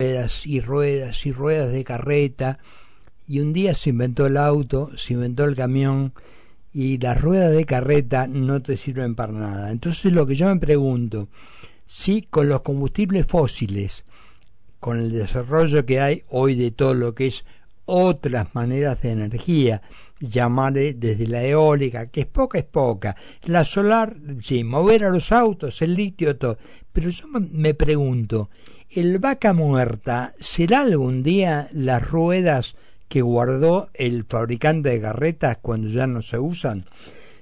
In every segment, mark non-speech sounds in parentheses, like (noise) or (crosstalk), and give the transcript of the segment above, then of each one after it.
ruedas y ruedas y ruedas de carreta y un día se inventó el auto, se inventó el camión y las ruedas de carreta no te sirven para nada. Entonces lo que yo me pregunto, si con los combustibles fósiles, con el desarrollo que hay hoy de todo lo que es otras maneras de energía, llamarle desde la eólica, que es poca, es poca, la solar, sí, mover a los autos, el litio, todo. Pero yo me pregunto, ¿El vaca muerta será algún día las ruedas que guardó el fabricante de carretas cuando ya no se usan?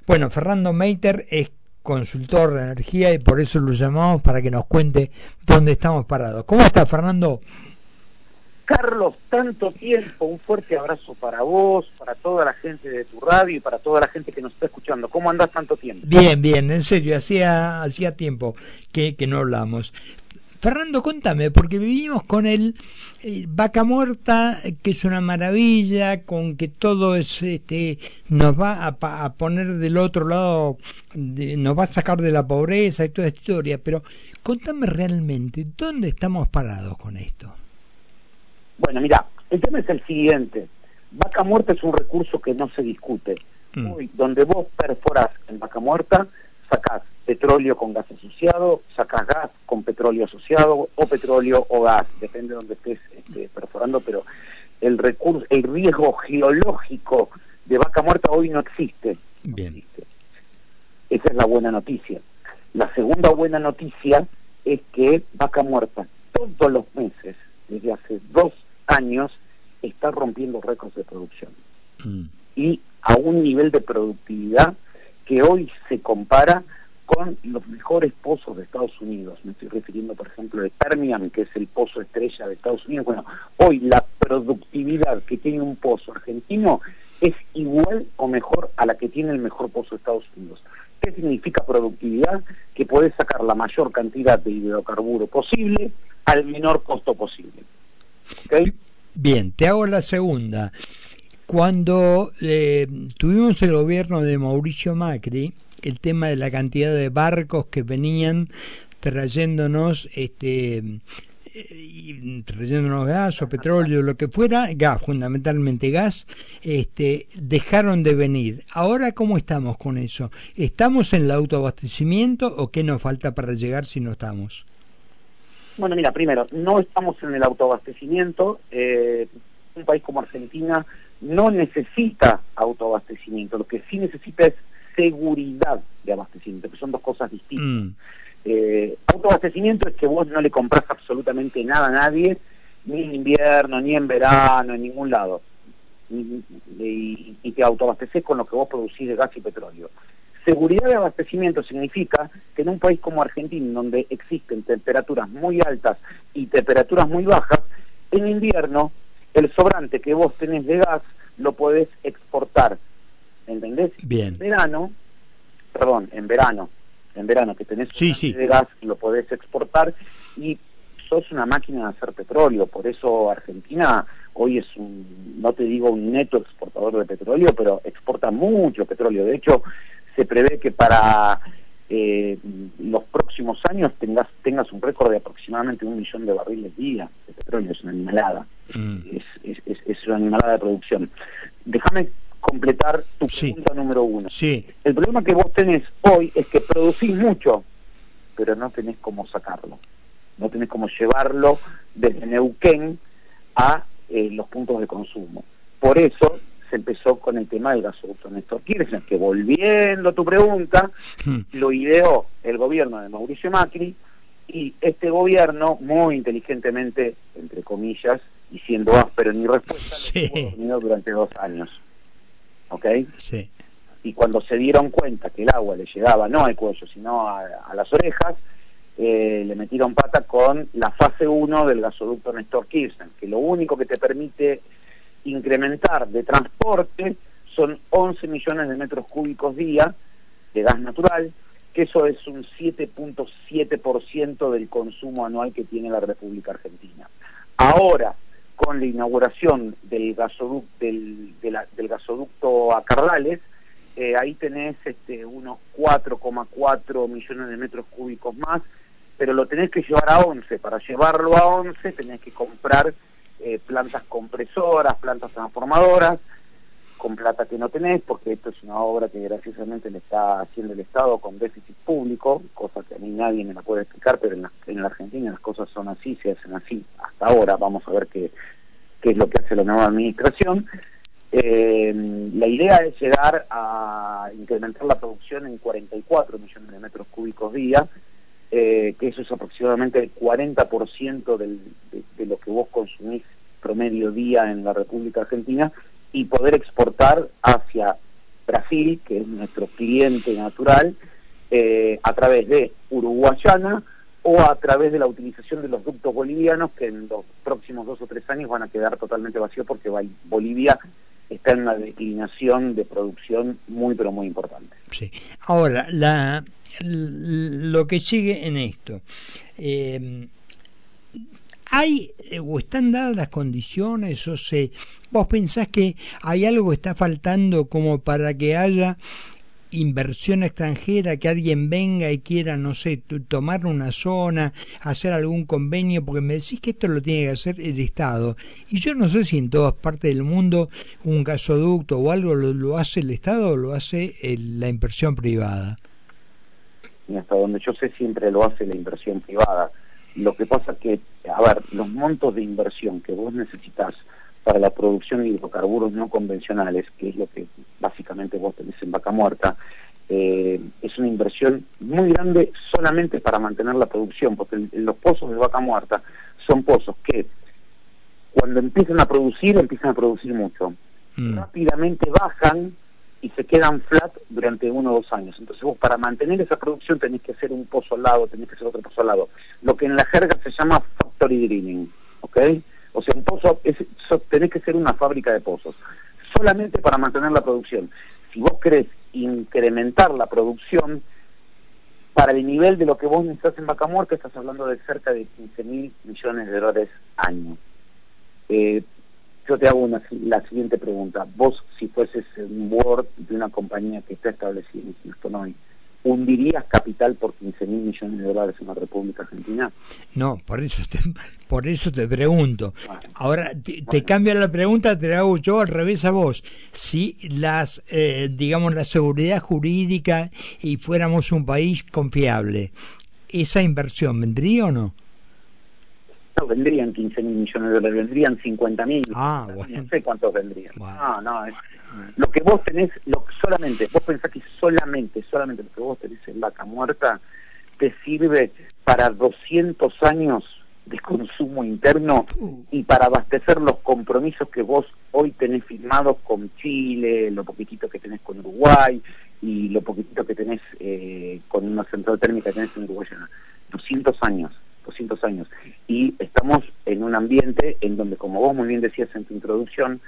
Bueno, Fernando Meiter es consultor de energía y por eso lo llamamos para que nos cuente dónde estamos parados. ¿Cómo está Fernando? Carlos, tanto tiempo, un fuerte abrazo para vos, para toda la gente de tu radio y para toda la gente que nos está escuchando. ¿Cómo andás tanto tiempo? Bien, bien, en serio, hacía, hacía tiempo que, que no hablamos. Fernando, contame, porque vivimos con el eh, vaca muerta, que es una maravilla, con que todo es, este, nos va a, poner del otro lado, nos va a sacar de la pobreza y toda esta historia, pero contame realmente, ¿dónde estamos parados con esto? Bueno, mira, el tema es el siguiente. Vaca muerta es un recurso que no se discute. Mm. Hoy, donde vos perforás en vaca muerta, sacás petróleo con gas asociado, sacas gas con petróleo asociado o petróleo o gas, depende de donde estés este, perforando, pero el recurso, el riesgo geológico de vaca muerta hoy no existe. Bien. Esa es la buena noticia. La segunda buena noticia es que vaca muerta todos los meses, desde hace dos años, está rompiendo récords de producción. Mm. Y a un nivel de productividad que hoy se compara con los mejores pozos de Estados Unidos. Me estoy refiriendo, por ejemplo, de Permian, que es el pozo estrella de Estados Unidos. Bueno, hoy la productividad que tiene un pozo argentino es igual o mejor a la que tiene el mejor pozo de Estados Unidos. ¿Qué significa productividad? Que podés sacar la mayor cantidad de hidrocarburo posible al menor costo posible. Bien, te hago la segunda. Cuando eh, tuvimos el gobierno de Mauricio Macri, el tema de la cantidad de barcos que venían trayéndonos este eh, trayéndonos gas o petróleo, lo que fuera, gas, fundamentalmente gas, este, dejaron de venir. Ahora, ¿cómo estamos con eso? ¿Estamos en el autoabastecimiento o qué nos falta para llegar si no estamos? Bueno, mira, primero, no estamos en el autoabastecimiento. Eh, un país como Argentina no necesita autoabastecimiento, lo que sí necesita es seguridad de abastecimiento, que son dos cosas distintas. Mm. Eh, autoabastecimiento es que vos no le compras absolutamente nada a nadie, ni en invierno, ni en verano, en ningún lado. Y, te autoabasteces con lo que vos producís de gas y petróleo. Seguridad de abastecimiento significa que en un país como Argentina, donde existen temperaturas muy altas y temperaturas muy bajas, en invierno el sobrante que vos tenés de gas lo podés exportar ¿entendés? Bien. En verano, perdón, en verano, en verano que tenés sí, de gas, lo podés exportar y sos una máquina de hacer petróleo, por eso Argentina hoy es un, no te digo un neto exportador de petróleo, pero exporta mucho petróleo. De hecho, se prevé que para eh, los próximos años tengas, tengas un récord de aproximadamente un millón de barriles día de petróleo, es una animalada, mm. es, es, es, una animalada de producción. Déjame completar tu pregunta número uno. Sí. El problema que vos tenés hoy es que producís mucho, pero no tenés cómo sacarlo. No tenés cómo llevarlo desde Neuquén a eh, los puntos de consumo. Por eso se empezó con el tema del gasoducto Néstor Kirchner, que volviendo a tu pregunta, hmm. lo ideó el gobierno de Mauricio Macri y este gobierno muy inteligentemente, entre comillas, y siendo áspero en mi respuesta, sí. lo durante dos años. ¿Ok? Sí. Y cuando se dieron cuenta que el agua le llegaba no al cuello, sino a, las orejas, eh, le metieron pata con la fase 1 del gasoducto Néstor Kirchner, que lo único que te permite incrementar de transporte son 11 millones de metros cúbicos día de gas natural, que eso es un 7.7% del consumo anual que tiene la República Argentina. Ahora, con la inauguración del gasoducto, a Cardales, eh, ahí tenés este, unos 4,4 millones de metros cúbicos más pero lo tenés que llevar a 11. Para llevarlo a 11 tenés que comprar eh, plantas compresoras, plantas transformadoras, con plata que no tenés, porque esto es una obra que graciosamente le está haciendo el Estado con déficit público, cosa que a mí nadie me la puede explicar, pero en la, en Argentina las cosas son así, se hacen así hasta ahora, vamos a ver qué, qué es lo que hace la nueva administración. Eh, la idea es llegar a incrementar la producción en 44 millones de metros cúbicos día, eh, que eso es aproximadamente el 40% del, de, de lo que vos consumís promedio día en la República Argentina, y poder exportar hacia Brasil, que es nuestro cliente natural, eh, a través de Uruguayana o a través de la utilización de los ductos bolivianos que en los próximos dos o tres años van a quedar totalmente vacíos porque Bolivia está en una declinación de producción muy pero muy importante. Sí. Ahora, la, lo que sigue en esto, eh, hay eh, o están dadas las condiciones o se vos pensás que hay algo que está faltando como para que haya inversión extranjera, que alguien venga y quiera, no sé, tomar una zona, hacer algún convenio, porque me decís que esto lo tiene que hacer el Estado. Y yo no sé si en todas partes del mundo un gasoducto o algo lo, hace el Estado o lo hace la inversión privada. Y hasta donde yo sé siempre lo hace la inversión privada. Lo que pasa que, a ver, los montos de inversión que vos necesitas para la producción de hidrocarburos no convencionales, que es lo que básicamente vos tenés en vaca muerta, eh, es una inversión muy grande solamente para mantener la producción, porque los pozos de vaca muerta son pozos que cuando empiezan a producir, empiezan a producir mucho. Mm. Rápidamente bajan y se quedan flat durante uno o dos años. Entonces vos para mantener esa producción tenés que hacer un pozo al lado, tenés que hacer otro pozo al lado. Lo que en la jerga se llama factory drilling, ¿ok? O sea, un pozo, es, tenés que ser una fábrica de pozos, solamente para mantener la producción. Si vos querés incrementar la producción, para el nivel de lo que vos necesitas en Vaca Muerta, estás hablando de cerca de 15 mil millones de dólares año. Eh, yo te hago una, la siguiente pregunta. Vos, si fueses un board de una compañía que está establecida en Houston hoy, ¿hundirías capital por 15 mil millones de dólares en la República Argentina? No, por eso te, por eso te pregunto. Ahora, te, cambia la pregunta, te la hago yo al revés a vos. Si las, eh, digamos, la seguridad jurídica y fuéramos un país confiable, ¿esa inversión vendría o no? No vendrían 15 mil millones de dólares, vendrían 50 mil. Ah, No sé cuántos vendrían. No, no, lo que vos tenés, lo, solamente, vos pensás que solamente, solamente lo que vos tenés en vaca muerta te sirve para 200 años de consumo interno y para abastecer los compromisos que vos hoy tenés firmados con Chile, lo poquitito que tenés con Uruguay y lo poquitito que tenés eh, con una central térmica que tenés en Uruguay. 200 años 200 años. Y estamos en un ambiente en donde, como vos muy bien decías en tu introducción,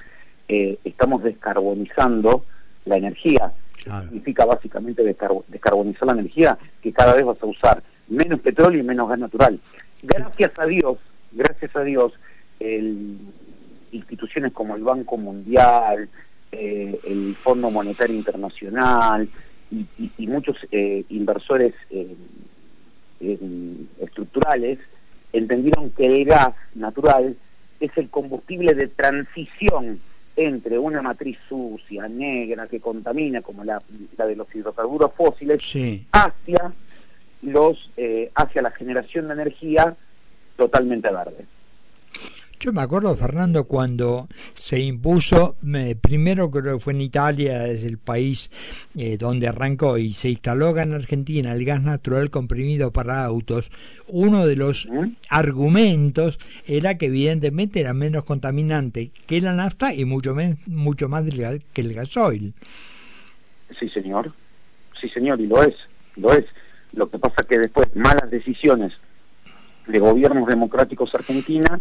eh, estamos descarbonizando la energía. Significa básicamente descarbonizar la energía, que cada vez vas a usar menos petróleo y menos gas natural. Gracias a Dios, gracias a Dios, el, instituciones como el Banco Mundial, eh, el Fondo Monetario Internacional y, muchos eh, inversores estructurales entendieron que el gas natural es el combustible de transición entre una matriz sucia, negra, que contamina, como la, de los hidrocarburos fósiles, hacia los eh, hacia la generación de energía totalmente verde. Yo me acuerdo, Fernando, cuando se impuso, primero creo que fue en Italia, es el país eh, donde arrancó y se instaló en Argentina el gas natural comprimido para autos, uno de los argumentos era que evidentemente era menos contaminante que la nafta y mucho, mucho más que el gasoil. Sí, señor. Sí, señor, y lo es, lo es. Lo que pasa que después malas decisiones de gobiernos democráticos argentina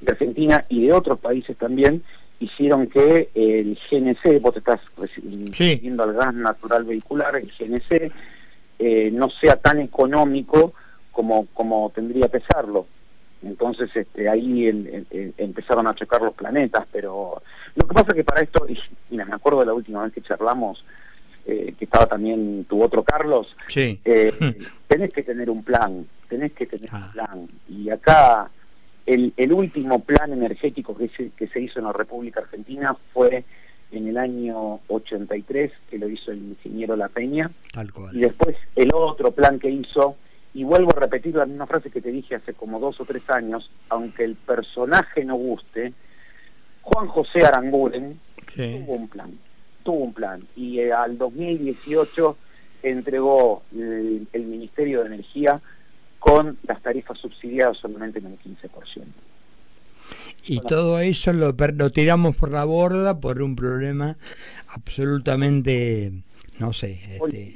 de Argentina y de otros países también hicieron que el GNC, vos te estás recibiendo al gas natural vehicular, el GNC eh, no sea tan económico como, como tendría que serlo. Entonces este, ahí empezaron a chocar los planetas, pero lo que pasa es que para esto, y, mira, me acuerdo de la última vez que charlamos, eh, que estaba también tu otro Carlos, sí. eh, (laughs) tenés que tener un plan, tenés que tener un ah. plan. Y acá el, el último plan energético que se, que se hizo en la República Argentina fue en el año 83, que lo hizo el ingeniero La Peña. Y después el otro plan que hizo, y vuelvo a repetir la misma frase que te dije hace como dos o tres años, aunque el personaje no guste, Juan José Aranguren tuvo un plan, tuvo un plan. Y eh, al 2018 entregó el, el Ministerio de Energía con las tarifas subsidiadas solamente en el 15%. Y todo eso lo, lo tiramos por la borda por un problema absolutamente, no sé, este,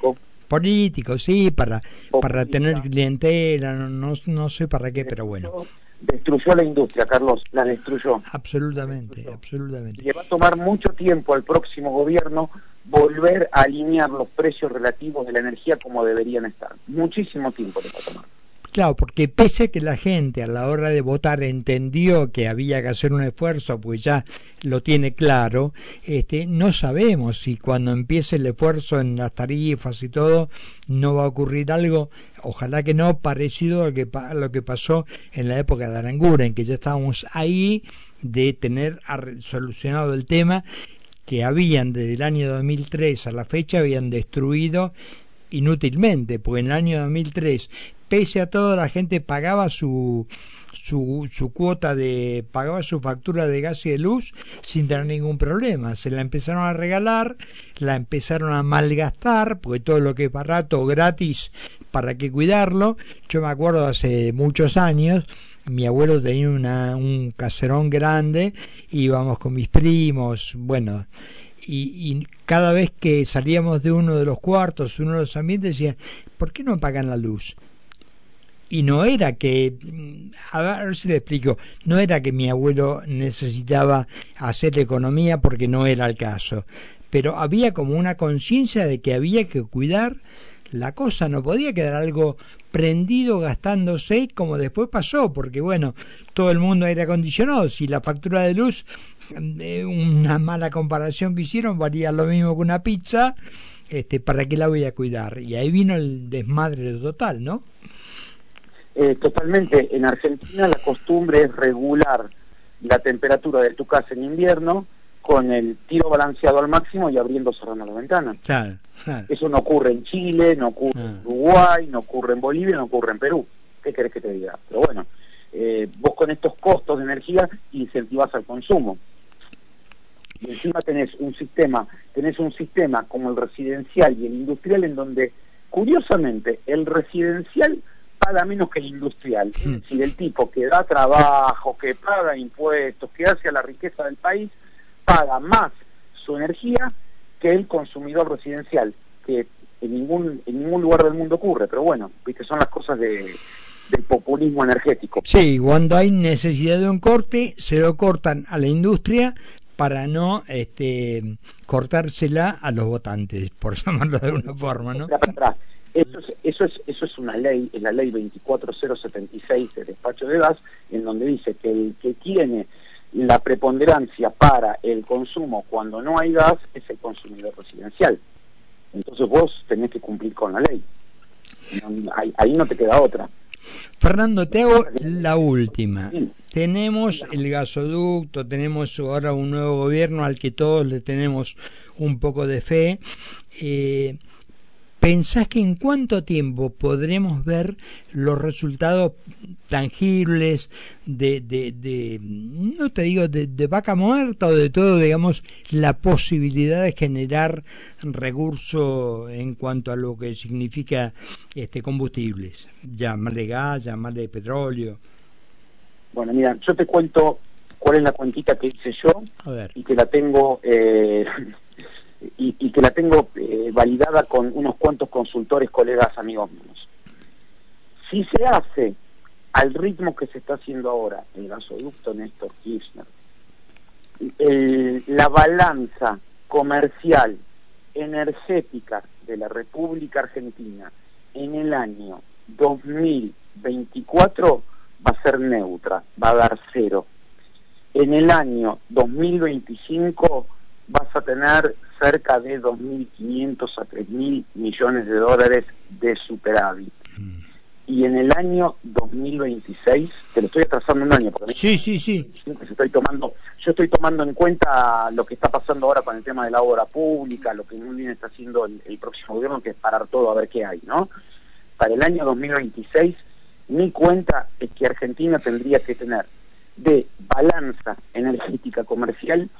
político. sí, para, para tener clientela, no, no, sé para qué, pero bueno destruyó la industria, Carlos, la destruyó. Absolutamente, absolutamente. Le va a tomar mucho tiempo al próximo gobierno volver a alinear los precios relativos de la energía como deberían estar. Muchísimo tiempo le va a tomar. Claro, porque pese a que la gente a la hora de votar entendió que había que hacer un esfuerzo, pues ya lo tiene claro, este, no sabemos si cuando empiece el esfuerzo en las tarifas y todo, no va a ocurrir algo, ojalá que no, parecido a lo que, a lo que pasó en la época de Aranguren, que ya estábamos ahí de tener solucionado el tema que habían desde el año 2003 a la fecha habían destruido inútilmente, porque en el año 2003 pese a todo la gente pagaba su, su, su, cuota de, pagaba su factura de gas y de luz sin tener ningún problema. Se la empezaron a regalar, la empezaron a malgastar, porque todo lo que es barato, gratis, para qué cuidarlo. Yo me acuerdo hace muchos años, mi abuelo tenía una, un caserón grande, íbamos con mis primos, bueno, y, y, cada vez que salíamos de uno de los cuartos, uno de los ambientes, decía, ¿por qué no pagan la luz? y no era que, a ver si le explico, no era que mi abuelo necesitaba hacer economía porque no era el caso, pero había como una conciencia de que había que cuidar la cosa, no podía quedar algo prendido gastándose como después pasó, porque bueno, todo el mundo aire acondicionado, si la factura de luz, una mala comparación que hicieron, valía lo mismo que una pizza, este, ¿para qué la voy a cuidar? Y ahí vino el desmadre total, ¿no? Eh, totalmente. En Argentina la costumbre es regular la temperatura de tu casa en invierno con el tiro balanceado al máximo y abriendo cerrando la ventana. Eso no ocurre en Chile, no ocurre en ah. Uruguay, no ocurre en Bolivia, no ocurre en Perú. ¿Qué querés que te diga? Pero bueno, eh, vos con estos costos de energía incentivas al consumo. Y encima tenés un sistema, tenés un sistema como el residencial y el industrial en donde, curiosamente, el residencial paga menos que el industrial. Es decir, el tipo que da trabajo, que paga impuestos, que hace a la riqueza del país, paga más su energía que el consumidor residencial, que en ningún, en ningún lugar del mundo ocurre, pero bueno, viste, son las cosas de, del populismo energético. Sí, cuando hay necesidad de un corte, se lo cortan a la industria para no este, cortársela a los votantes, por (laughs) llamarlo de alguna forma, ¿no? Eso es, eso es, eso es una ley, es la ley 24076 de despacho de gas, en donde dice que el que tiene la preponderancia para el consumo cuando no hay gas es el consumidor residencial. Entonces vos tenés que cumplir con la ley. Ahí, no te queda otra. Fernando, te hago (laughs) la última. Tenemos el gasoducto, tenemos ahora un nuevo gobierno al que todos le tenemos un poco de fe. Eh, ¿Pensás que en cuánto tiempo podremos ver los resultados tangibles de, de, no te digo de, vaca muerta o de todo, digamos, la posibilidad de generar recursos en cuanto a lo que significa este combustibles? Llamarle gas, llamarle petróleo. Bueno, mira, yo te cuento cuál es la cuentita que hice yo y que la tengo... Eh, y, que la tengo eh, validada con unos cuantos consultores, colegas, amigos míos. Si se hace al ritmo que se está haciendo ahora el gasoducto Néstor Kirchner, la balanza comercial energética de la República Argentina en el año 2024 va a ser neutra, va a dar cero. En el año 2025 vas a tener cerca de 2.500 a 3.000 millones de dólares de superávit. Mm. y en el año 2026, te lo estoy atrasando un año, porque sí, sí, sí. Estoy tomando, yo estoy tomando en cuenta lo que está pasando ahora con el tema de la obra pública, lo que muy bien está haciendo el, próximo gobierno, que es parar todo a ver qué hay, ¿no? Para el año 2026, mi cuenta es que Argentina tendría que tener de balanza energética comercial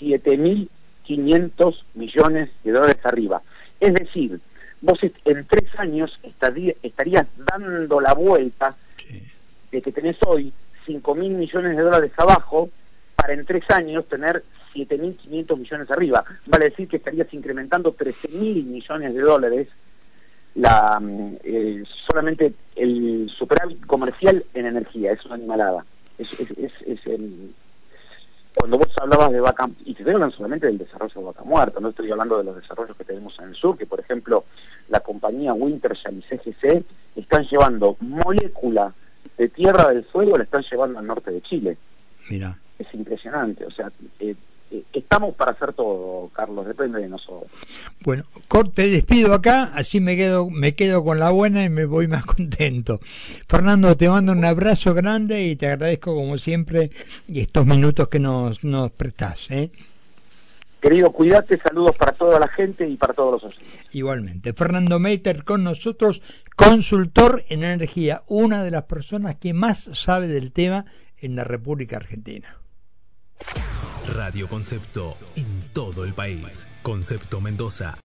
7.500 millones de dólares arriba. Es decir, vos en tres años estarías dando la vuelta de que tenés hoy 5 mil millones de dólares abajo para en tres años tener 7.500 millones arriba. Vale decir que estarías incrementando 13 mil millones de dólares la mm, eh, solamente el superávit comercial en energía. Es una animalada. Es, es, es, cuando vos hablabas de vaca, y te hablan solamente del desarrollo de vaca muerta, no estoy hablando de los desarrollos que tenemos en el sur, que por ejemplo la compañía Wintershall y CGC están llevando molécula de tierra del fuego, la están llevando al norte de Chile. Mira. Es impresionante, o sea, eh, estamos para hacer todo, Carlos, depende de nosotros. Bueno, te despido acá, así me quedo, me quedo con la buena y me voy más (laughs) contento. Fernando, te mando un abrazo grande y te agradezco como siempre estos minutos que nos, nos prestás. ¿eh? Querido, cuídate, saludos para toda la gente y para todos los oyentes. Igualmente. Fernando Meiter con nosotros, consultor en energía, una de las personas que más sabe del tema en la República Argentina. Radio Concepto en todo el país. Concepto Mendoza